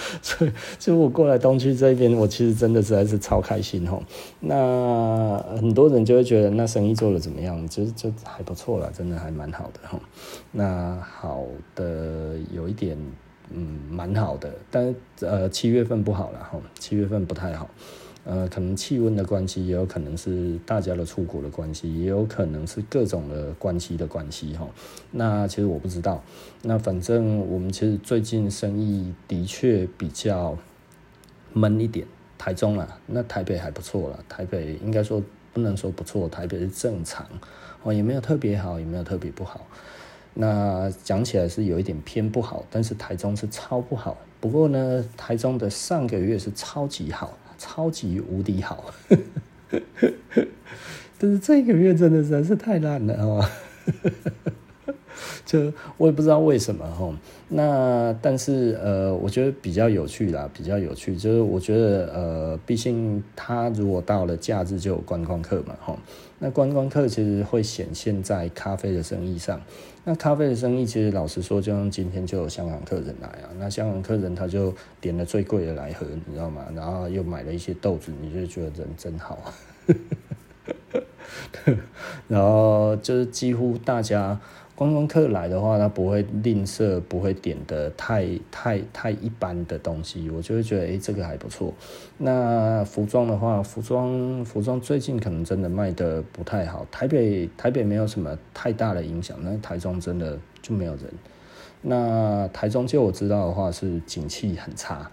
所以，所以我过来东区这边，我其实真的实在是超开心吼。那很多人就会觉得，那生意做的怎么样？其实就还不错了，真的还蛮好的吼。那好的有一点，嗯，蛮好的，但呃七月份不好了吼，七月份不太好。呃，可能气温的关系，也有可能是大家的出国的关系，也有可能是各种的关系的关系哈。那其实我不知道。那反正我们其实最近生意的确比较闷一点。台中啊，那台北还不错了。台北应该说不能说不错，台北是正常哦，也没有特别好，也没有特别不好。那讲起来是有一点偏不好，但是台中是超不好。不过呢，台中的上个月是超级好。超级无敌好，但是这个月真的实在是太烂了哦。就我也不知道为什么哈，那但是呃，我觉得比较有趣啦，比较有趣，就是我觉得呃，毕竟他如果到了假日就有观光客嘛哈，那观光客其实会显现在咖啡的生意上，那咖啡的生意其实老实说，就像今天就有香港客人来啊，那香港客人他就点了最贵的来喝，你知道吗？然后又买了一些豆子，你就觉得人真好，然后就是几乎大家。观光客来的话，他不会吝啬，不会点的太太太一般的东西，我就会觉得，哎、这个还不错。那服装的话，服装服装最近可能真的卖的不太好。台北台北没有什么太大的影响，那台中真的就没有人。那台中就我知道的话，是景气很差。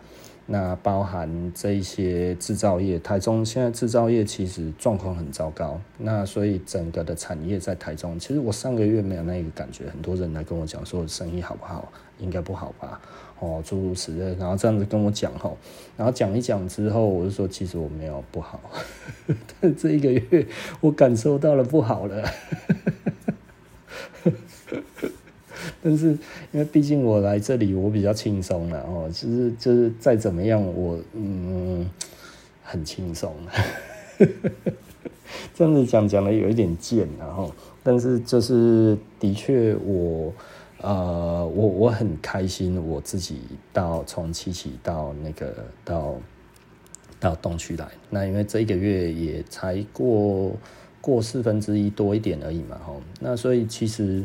那包含这一些制造业，台中现在制造业其实状况很糟糕。那所以整个的产业在台中，其实我上个月没有那个感觉。很多人来跟我讲说生意好不好，应该不好吧？哦，诸如此类，然后这样子跟我讲吼，然后讲一讲之后，我就说其实我没有不好，但这一个月我感受到了不好了。但是，因为毕竟我来这里，我比较轻松了哦。就是就是再怎么样，我嗯很轻松。这样子讲讲的有一点贱，然后，但是就是的确我呃我我很开心，我自己到从七期到那个到到东区来。那因为这一个月也才过过四分之一多一点而已嘛，吼。那所以其实。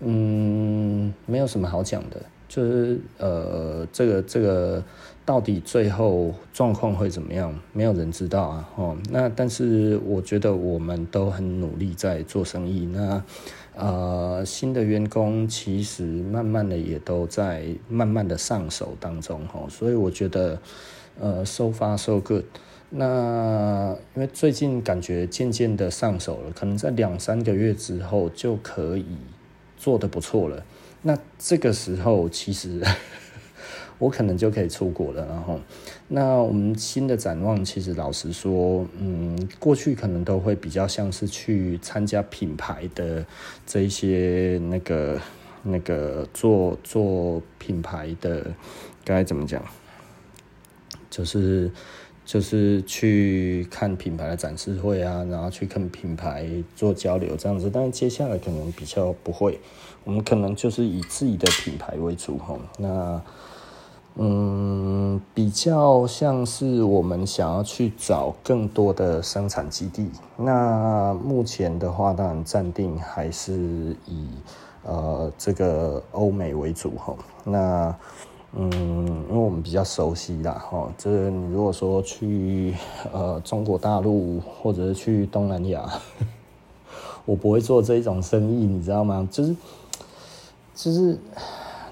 嗯，没有什么好讲的，就是呃，这个这个到底最后状况会怎么样，没有人知道啊。哦，那但是我觉得我们都很努力在做生意。那呃，新的员工其实慢慢的也都在慢慢的上手当中。哦，所以我觉得呃，so far so good。那因为最近感觉渐渐的上手了，可能在两三个月之后就可以。做得不错了，那这个时候其实 我可能就可以出国了。然后，那我们新的展望，其实老实说，嗯，过去可能都会比较像是去参加品牌的这一些那个那个做做品牌的，该怎么讲，就是。就是去看品牌的展示会啊，然后去跟品牌做交流这样子，但是接下来可能比较不会，我们可能就是以自己的品牌为主吼。那嗯，比较像是我们想要去找更多的生产基地。那目前的话，当然暂定还是以呃这个欧美为主吼。那嗯，因为我们比较熟悉啦，哈，就是你如果说去呃中国大陆或者是去东南亚，我不会做这一种生意，你知道吗？就是就是，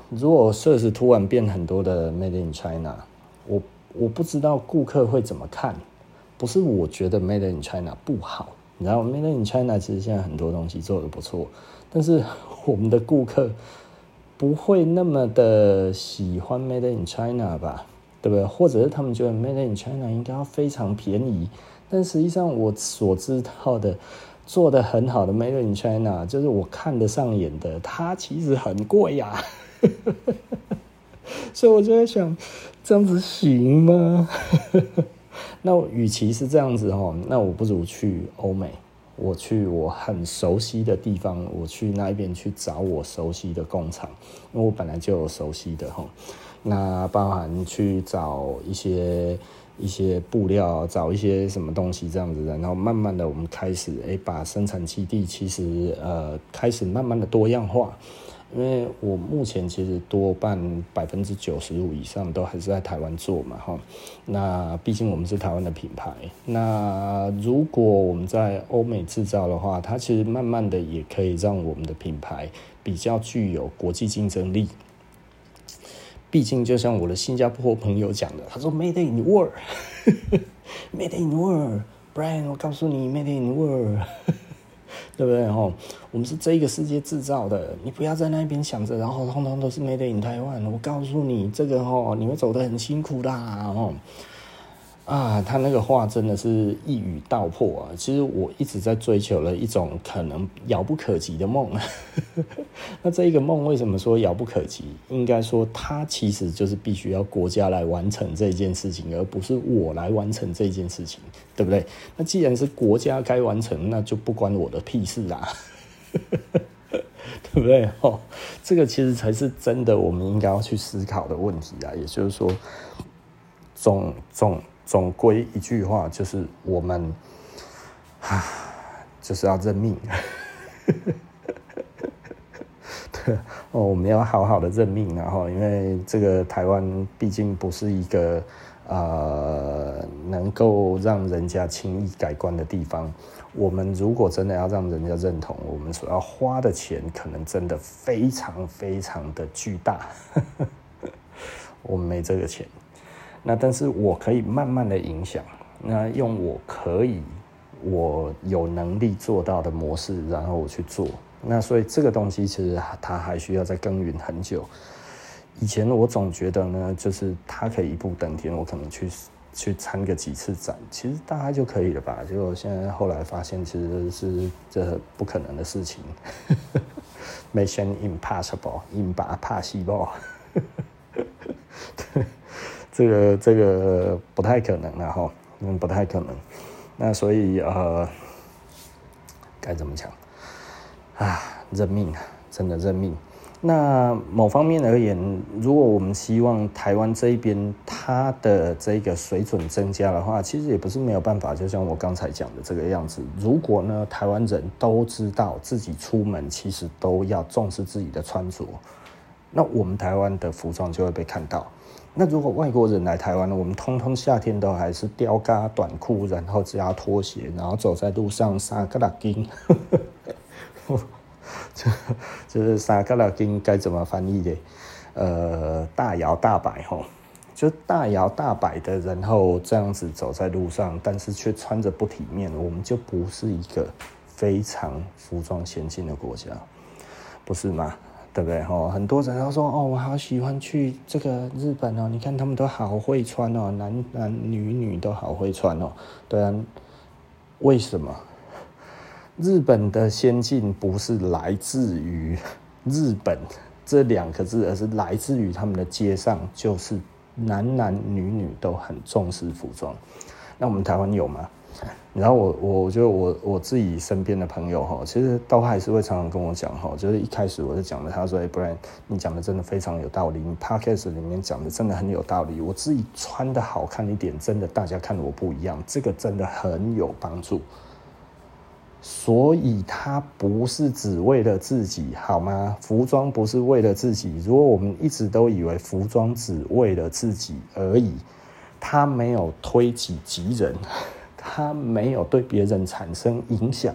如果设施突然变很多的 Made in China，我我不知道顾客会怎么看。不是我觉得 Made in China 不好，你知道 Made in China 其实现在很多东西做得不错，但是我们的顾客。不会那么的喜欢 Made in China 吧，对不对？或者是他们觉得 Made in China 应该要非常便宜，但实际上我所知道的做得很好的 Made in China，就是我看得上眼的，它其实很贵呀。所以我就在想，这样子行吗？那与其是这样子哈，那我不如去欧美。我去我很熟悉的地方，我去那一边去找我熟悉的工厂，因为我本来就有熟悉的哈。那包含去找一些一些布料，找一些什么东西这样子的，然后慢慢的我们开始诶，把生产基地其实呃开始慢慢的多样化。因为我目前其实多半百分之九十五以上都还是在台湾做嘛，哈。那毕竟我们是台湾的品牌。那如果我们在欧美制造的话，它其实慢慢的也可以让我们的品牌比较具有国际竞争力。毕竟就像我的新加坡朋友讲的，他说 “Made in world”，“Made in world”，Brian，我告诉你，“Made in world”。对不对？吼，我们是这个世界制造的，你不要在那边想着，然后通通都是 Made in Taiwan。我告诉你，这个吼，你会走得很辛苦啦。吼，啊，他那个话真的是一语道破啊！其实我一直在追求了一种可能遥不可及的梦。那这一个梦为什么说遥不可及？应该说，它其实就是必须要国家来完成这件事情，而不是我来完成这件事情，对不对？那既然是国家该完成，那就不关我的屁事啊，对不对？哦，这个其实才是真的，我们应该要去思考的问题啊。也就是说，总总。总归一句话，就是我们，啊，就是要认命。对哦，我们要好好的认命，然后，因为这个台湾毕竟不是一个呃能够让人家轻易改观的地方。我们如果真的要让人家认同，我们所要花的钱，可能真的非常非常的巨大。我们没这个钱。那但是我可以慢慢的影响，那用我可以我有能力做到的模式，然后我去做。那所以这个东西其实它还需要再耕耘很久。以前我总觉得呢，就是它可以一步登天，我可能去去参个几次展，其实大概就可以了吧。结果现在后来发现，其实是这不可能的事情。Mission impossible，impossible。这个这个不太可能了哈，嗯，不太可能。那所以呃，该怎么讲啊？认命啊，真的认命。那某方面而言，如果我们希望台湾这边它的这个水准增加的话，其实也不是没有办法。就像我刚才讲的这个样子，如果呢，台湾人都知道自己出门其实都要重视自己的穿着，那我们台湾的服装就会被看到。那如果外国人来台湾呢？我们通通夏天都还是吊嘎短裤，然后加拖鞋，然后走在路上三角巾，就就是三角巾该怎么翻译的？呃，大摇大摆吼，就大摇大摆的，然后这样子走在路上，但是却穿着不体面，我们就不是一个非常服装先进的国家，不是吗？对不对？很多人都说哦，我好喜欢去这个日本哦，你看他们都好会穿哦，男男女女都好会穿哦。对啊，为什么？日本的先进不是来自于 日本这两个字，而是来自于他们的街上，就是男男女女都很重视服装。那我们台湾有吗？然后我，我觉得我我自己身边的朋友哈，其实都还是会常常跟我讲哈，就是一开始我就讲了，他说：“哎，不然你讲的真的非常有道理，你 Podcast 里面讲的真的很有道理。我自己穿的好看一点，真的大家看我不一样，这个真的很有帮助。所以他不是只为了自己，好吗？服装不是为了自己。如果我们一直都以为服装只为了自己而已，他没有推己及人。”他没有对别人产生影响。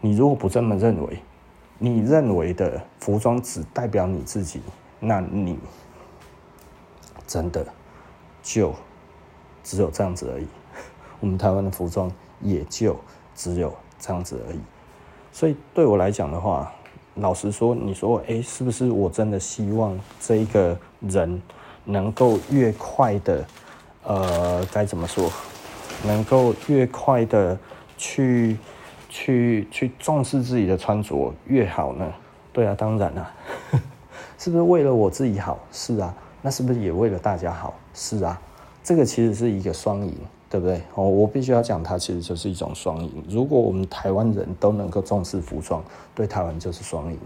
你如果不这么认为，你认为的服装只代表你自己，那你真的就只有这样子而已。我们台湾的服装也就只有这样子而已。所以对我来讲的话，老实说，你说，哎，是不是我真的希望这一个人能够越快的，呃，该怎么说？能够越快的去去去重视自己的穿着越好呢？对啊，当然了，是不是为了我自己好？是啊，那是不是也为了大家好？是啊，这个其实是一个双赢，对不对？哦，我必须要讲，它其实就是一种双赢。如果我们台湾人都能够重视服装，对台湾就是双赢。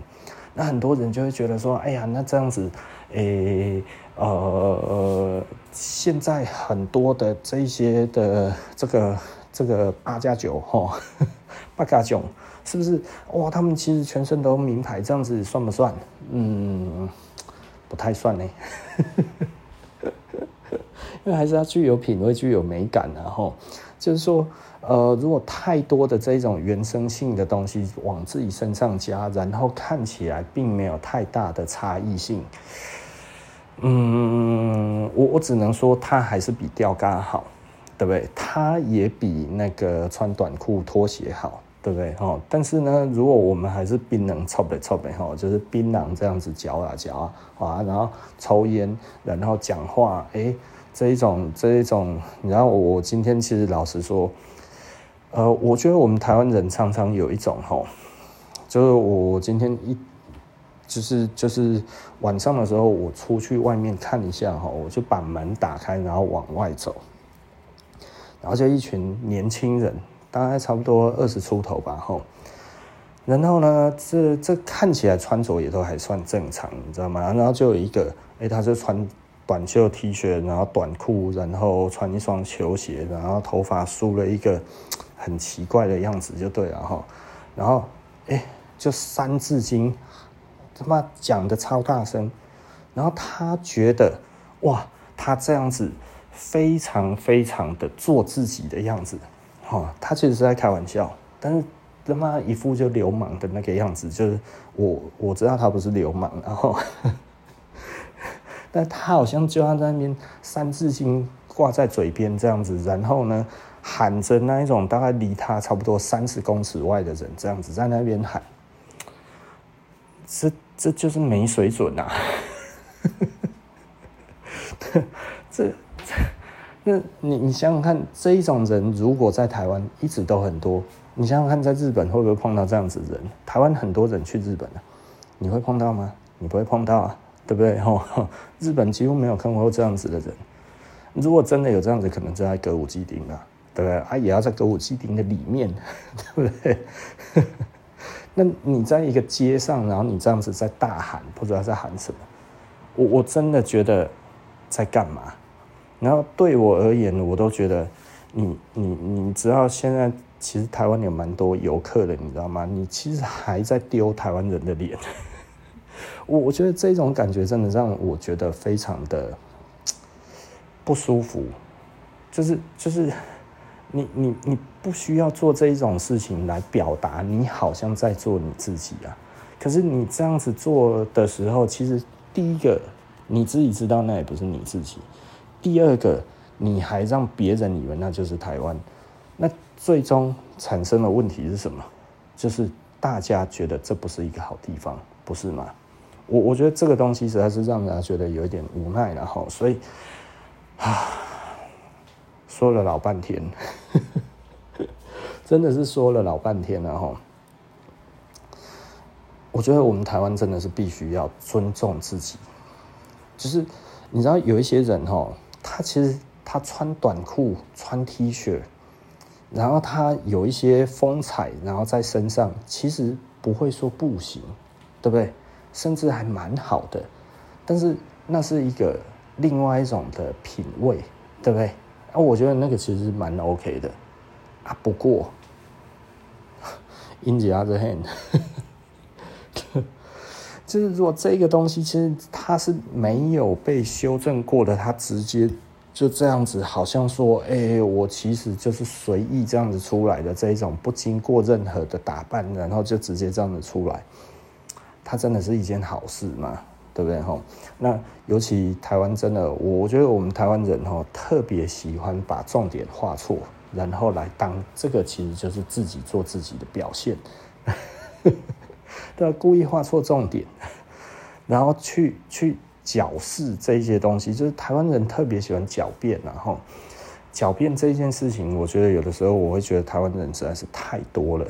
那很多人就会觉得说，哎呀，那这样子，诶。呃，现在很多的这些的这个这个八加九哈，八加九是不是哇？他们其实全身都名牌，这样子算不算？嗯，不太算呢，因为还是要具有品味、具有美感的哈。就是说，呃，如果太多的这种原生性的东西往自己身上加，然后看起来并没有太大的差异性。嗯，我我只能说，它还是比吊嘎好，对不对？它也比那个穿短裤拖鞋好，对不对？哦，但是呢，如果我们还是槟榔臭呗臭呗哈，就是槟榔这样子嚼啊嚼啊，啊，然后抽烟，然后讲话，哎，这一种这一种，然后我今天其实老实说，呃，我觉得我们台湾人常常有一种吼，就是我今天一就是就是晚上的时候，我出去外面看一下哈，我就把门打开，然后往外走，然后就一群年轻人，大概差不多二十出头吧，吼。然后呢，这这看起来穿着也都还算正常，你知道吗？然后就有一个，哎，他就穿短袖 T 恤，然后短裤，然后穿一双球鞋，然后头发梳了一个很奇怪的样子，就对了哈。然后，哎，就三字经，他妈讲的超大声。然后他觉得，哇，他这样子非常非常的做自己的样子，哈，他其实是在开玩笑，但是。他妈一副就流氓的那个样子，就是我我知道他不是流氓，然后，但他好像就在那边三字经挂在嘴边这样子，然后呢喊着那一种大概离他差不多三十公尺外的人这样子在那边喊，这这就是没水准啊！这这那你你想想看，这一种人如果在台湾一直都很多。你想想看，在日本会不会碰到这样子的人？台湾很多人去日本啊，你会碰到吗？你不会碰到啊，对不对？吼，日本几乎没有看过这样子的人。如果真的有这样子，可能就在歌舞伎町啊，对不对？啊，也要在歌舞伎町的里面，对不对？那你在一个街上，然后你这样子在大喊，不知道在喊什么。我我真的觉得在干嘛？然后对我而言，我都觉得你你你知道现在。其实台湾有蛮多游客的，你知道吗？你其实还在丢台湾人的脸，我我觉得这种感觉真的让我觉得非常的不舒服。就是就是你你你不需要做这一种事情来表达你好像在做你自己啊。可是你这样子做的时候，其实第一个你自己知道那也不是你自己，第二个你还让别人以为那就是台湾。那最终产生的问题是什么？就是大家觉得这不是一个好地方，不是吗？我我觉得这个东西实在是让人家觉得有一点无奈，然后所以啊，说了老半天，真的是说了老半天了哈。我觉得我们台湾真的是必须要尊重自己，就是你知道有一些人哈，他其实他穿短裤、穿 T 恤。然后他有一些风采，然后在身上其实不会说不行，对不对？甚至还蛮好的。但是那是一个另外一种的品味，对不对？啊，我觉得那个其实蛮 OK 的啊。不过，in the other hand，就是如果这个东西其实它是没有被修正过的，它直接。就这样子，好像说，哎、我其实就是随意这样子出来的这一种，不经过任何的打扮，然后就直接这样子出来，它真的是一件好事吗？对不对？吼，那尤其台湾真的，我觉得我们台湾人吼特别喜欢把重点画错，然后来当这个其实就是自己做自己的表现，对，故意画错重点，然后去去。狡饰这一些东西，就是台湾人特别喜欢狡辩，然后狡辩这件事情，我觉得有的时候我会觉得台湾人实在是太多了。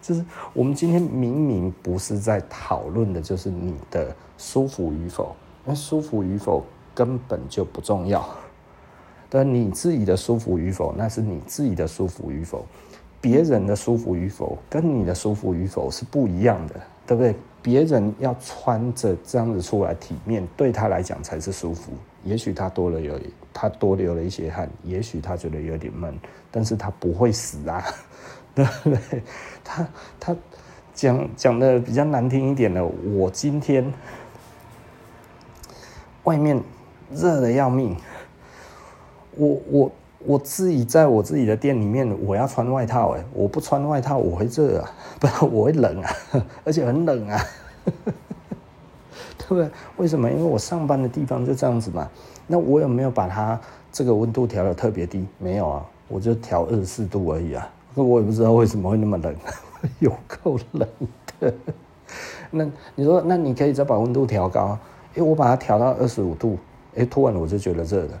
就是我们今天明明不是在讨论的，就是你的舒服与否，那舒服与否根本就不重要。但你自己的舒服与否，那是你自己的舒服与否，别人的舒服与否跟你的舒服与否是不一样的，对不对？别人要穿着这样子出来体面，对他来讲才是舒服。也许他多了有，他多流了一些汗，也许他觉得有点闷，但是他不会死啊，对不对？他他讲讲的比较难听一点的，我今天外面热得要命，我我。我自己在我自己的店里面，我要穿外套哎，我不穿外套我会热啊，不然我会冷啊，而且很冷啊，对不对？为什么？因为我上班的地方就这样子嘛。那我有没有把它这个温度调得特别低？没有啊，我就调二十四度而已啊。那我也不知道为什么会那么冷，有够冷的。那你说，那你可以再把温度调高？因为我把它调到二十五度，哎，突然我就觉得热了。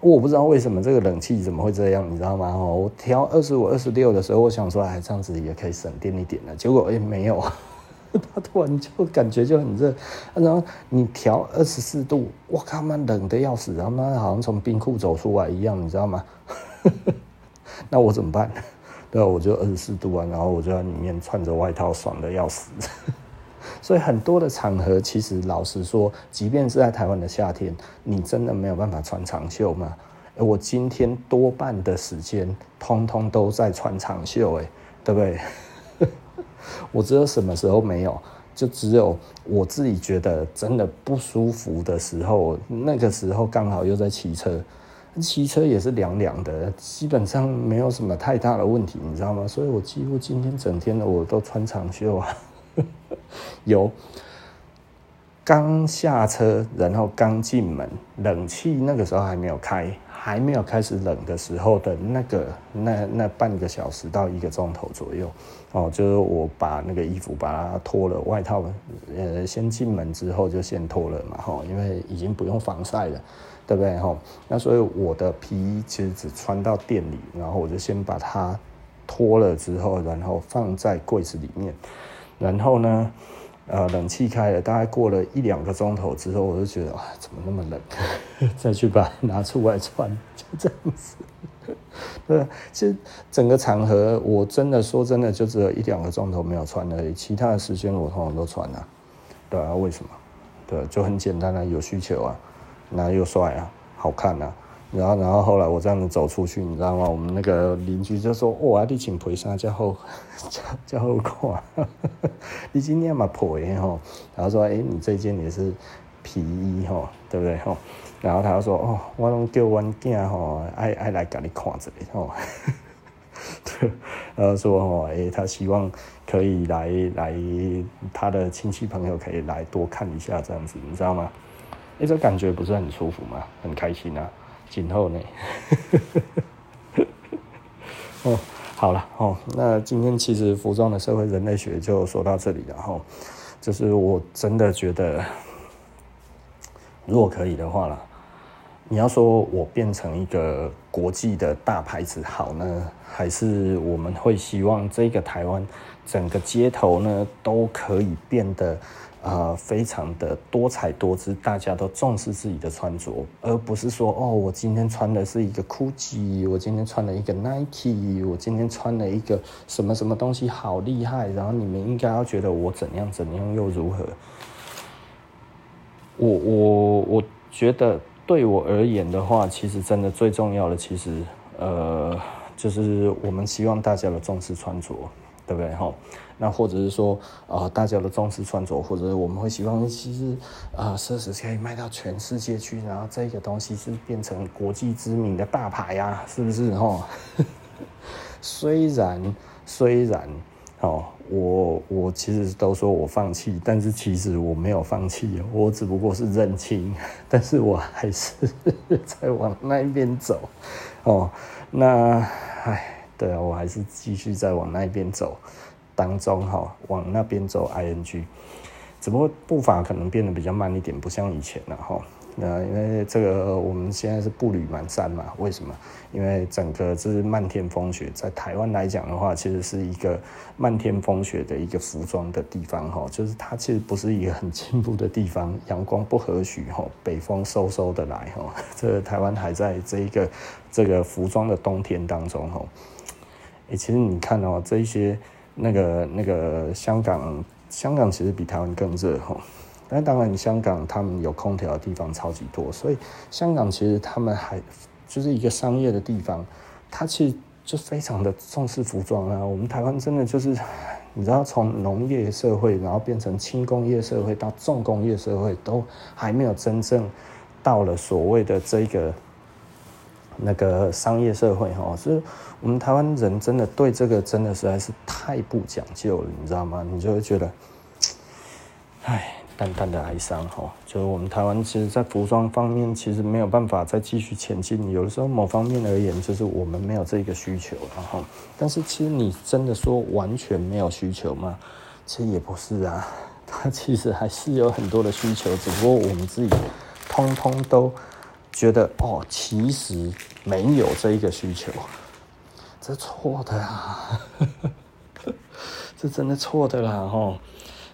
我不知道为什么这个冷气怎么会这样，你知道吗？哦，我调二十五、二十六的时候，我想说，哎，这样子也可以省电一点了。结果，哎，没有，它突然就感觉就很热。然后你调二十四度，我靠，妈冷的要死，然后妈好像从冰库走出来一样，你知道吗？那我怎么办？对，我就二十四度啊，然后我就在里面穿着外套，爽的要死。所以很多的场合，其实老实说，即便是在台湾的夏天，你真的没有办法穿长袖吗？我今天多半的时间，通通都在穿长袖，哎，对不对？我只有什么时候没有，就只有我自己觉得真的不舒服的时候，那个时候刚好又在骑车，骑车也是凉凉的，基本上没有什么太大的问题，你知道吗？所以我几乎今天整天的我都穿长袖啊。有刚下车，然后刚进门，冷气那个时候还没有开，还没有开始冷的时候的那个那那半个小时到一个钟头左右，哦，就是我把那个衣服把它脱了，外套呃先进门之后就先脱了嘛，哈，因为已经不用防晒了，对不对？哈，那所以我的皮衣其实只穿到店里，然后我就先把它脱了之后，然后放在柜子里面。然后呢，呃，冷气开了，大概过了一两个钟头之后，我就觉得啊，怎么那么冷？再去把它拿出来穿，就这样子。对，其实整个场合，我真的说真的，就只有一两个钟头没有穿而已，其他的时间我通常都穿啊。对啊，为什么？对，就很简单啊，有需求啊，那又帅啊，好看啊。然后，然后后来我这样子走出去，你知道吗？我们那个邻居就说：“哇，你穿皮衫真好，真真好看。你今天嘛破的吼。”然后说：“哎，你这件也是皮衣吼，对不对吼？”然后他就说：“哦，我拢叫阮囝吼，爱爱来给你看着吼。”，然后说：“哦，哎，他希望可以来来他的亲戚朋友可以来多看一下这样子，你知道吗？哎，这感觉不是很舒服吗？很开心啊。”今后呢？哦，好了哦，那今天其实服装的社会人类学就说到这里了哈。就是我真的觉得，如果可以的话啦，你要说我变成一个国际的大牌子好呢，还是我们会希望这个台湾整个街头呢都可以变得。啊、非常的多彩多姿，大家都重视自己的穿着，而不是说哦，我今天穿的是一个 GUCCI，我今天穿了一个 Nike，我今天穿了一个什么什么东西好厉害，然后你们应该要觉得我怎样怎样又如何？我我我觉得对我而言的话，其实真的最重要的，其实呃，就是我们希望大家的重视穿着。对不对哈？那或者是说，呃，大家的重视穿着，或者我们会希望，其实，呃，奢侈可以卖到全世界去，然后这个东西是变成国际知名的大牌啊，是不是哈？虽然虽然，哦，我我其实都说我放弃，但是其实我没有放弃，我只不过是认清，但是我还是 在往那一边走，哦，那唉。对啊，我还是继续在往那边走当中哈，往那边走 ing，只不过步伐可能变得比较慢一点，不像以前了哈。那因为这个我们现在是步履蹒跚嘛，为什么？因为整个这是漫天风雪，在台湾来讲的话，其实是一个漫天风雪的一个服装的地方哈，就是它其实不是一个很进步的地方，阳光不和煦哈，北风嗖嗖的来哈，这个台湾还在这一个这个服装的冬天当中哈。其实你看哦，这一些那个那个香港，香港其实比台湾更热哈。但当然，香港他们有空调的地方超级多，所以香港其实他们还就是一个商业的地方，它其实就非常的重视服装啊。我们台湾真的就是，你知道，从农业社会，然后变成轻工业社会到重工业社会，都还没有真正到了所谓的这个。那个商业社会哈，是我们台湾人真的对这个真的实在是太不讲究了，你知道吗？你就会觉得，唉，淡淡的哀伤哈。就是我们台湾其实，在服装方面，其实没有办法再继续前进。有的时候，某方面而言，就是我们没有这个需求，然后，但是其实你真的说完全没有需求吗？其实也不是啊，它其实还是有很多的需求，只不过我们自己。通通都觉得哦，其实没有这一个需求，这错的啊，这真的错的啦吼。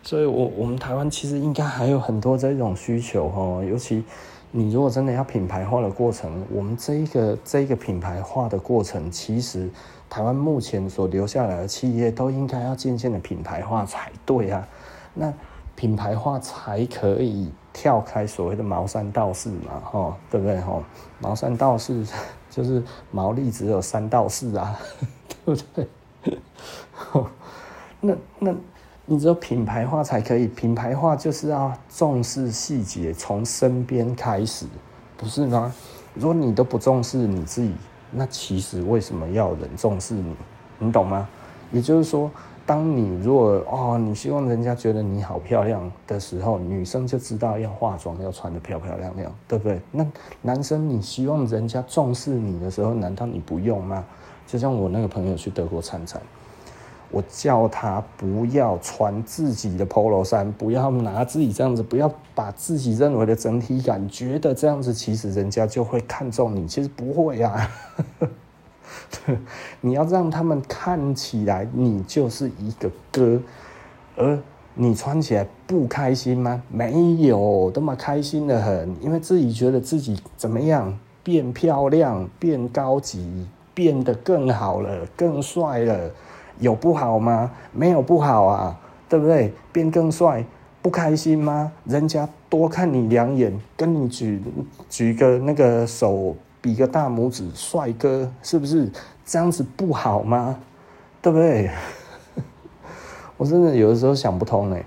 所以我，我我们台湾其实应该还有很多这种需求吼，尤其你如果真的要品牌化的过程，我们这一个这一个品牌化的过程，其实台湾目前所留下来的企业都应该要渐渐的品牌化才对啊。那品牌化才可以跳开所谓的毛三道士嘛，哈，对不对？哈，毛三道士就是毛利只有三到四啊，对不对？那那你只有品牌化才可以，品牌化就是要重视细节，从身边开始，不是吗？如果你都不重视你自己，那其实为什么要人重视你？你懂吗？也就是说。当你如果哦，你希望人家觉得你好漂亮的时候，女生就知道要化妆，要穿得漂漂亮亮，对不对？那男生你希望人家重视你的时候，难道你不用吗？就像我那个朋友去德国参展，我叫他不要穿自己的 Polo 衫，不要拿自己这样子，不要把自己认为的整体感觉得这样子，其实人家就会看中你，其实不会呀、啊。你要让他们看起来你就是一个哥，而你穿起来不开心吗？没有，那么开心的很，因为自己觉得自己怎么样，变漂亮、变高级、变得更好了、更帅了，有不好吗？没有不好啊，对不对？变更帅，不开心吗？人家多看你两眼，跟你举举个那个手。比个大拇指，帅哥，是不是这样子不好吗？对不对？我真的有的时候想不通哎，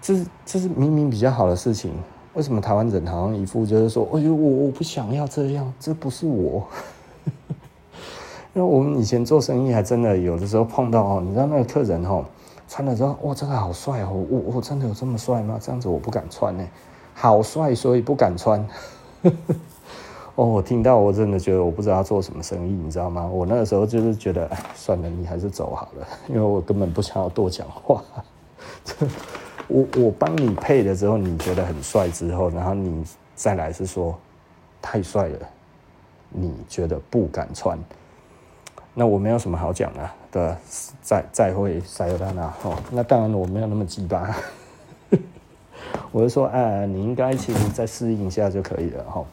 这是这是明明比较好的事情，为什么台湾人好像一副就是说，哎呦，我我不想要这样，这不是我。因为我们以前做生意还真的有的时候碰到哦，你知道那个客人哦，穿了之后，哇，这个好帅哦，我我真的有这么帅吗？这样子我不敢穿呢，好帅，所以不敢穿。哦，我听到我真的觉得我不知道他做什么生意，你知道吗？我那个时候就是觉得，哎，算了，你还是走好了，因为我根本不想要多讲话。我我帮你配了之后，你觉得很帅之后，然后你再来是说太帅了，你觉得不敢穿，那我没有什么好讲的，对，再再会塞尤丹娜哦，那当然我没有那么鸡巴，我就说，哎，你应该其实再适应一下就可以了哈。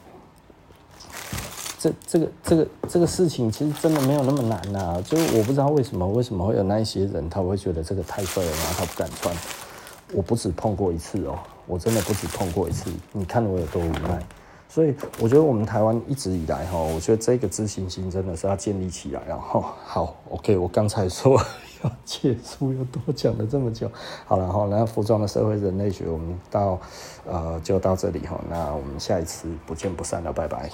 这这个这个这个事情其实真的没有那么难呐、就是我不知道为什么为什么会有那一些人他会觉得这个太帅了，然后他不敢穿。我不止碰过一次哦，我真的不止碰过一次。你看我有多无奈，所以我觉得我们台湾一直以来哈，我觉得这个自信心真的是要建立起来。然后好，OK，我刚才说 要结束，又多讲了这么久，好了哈，那服装的社会人类学我们到呃就到这里哈，那我们下一次不见不散了，拜拜。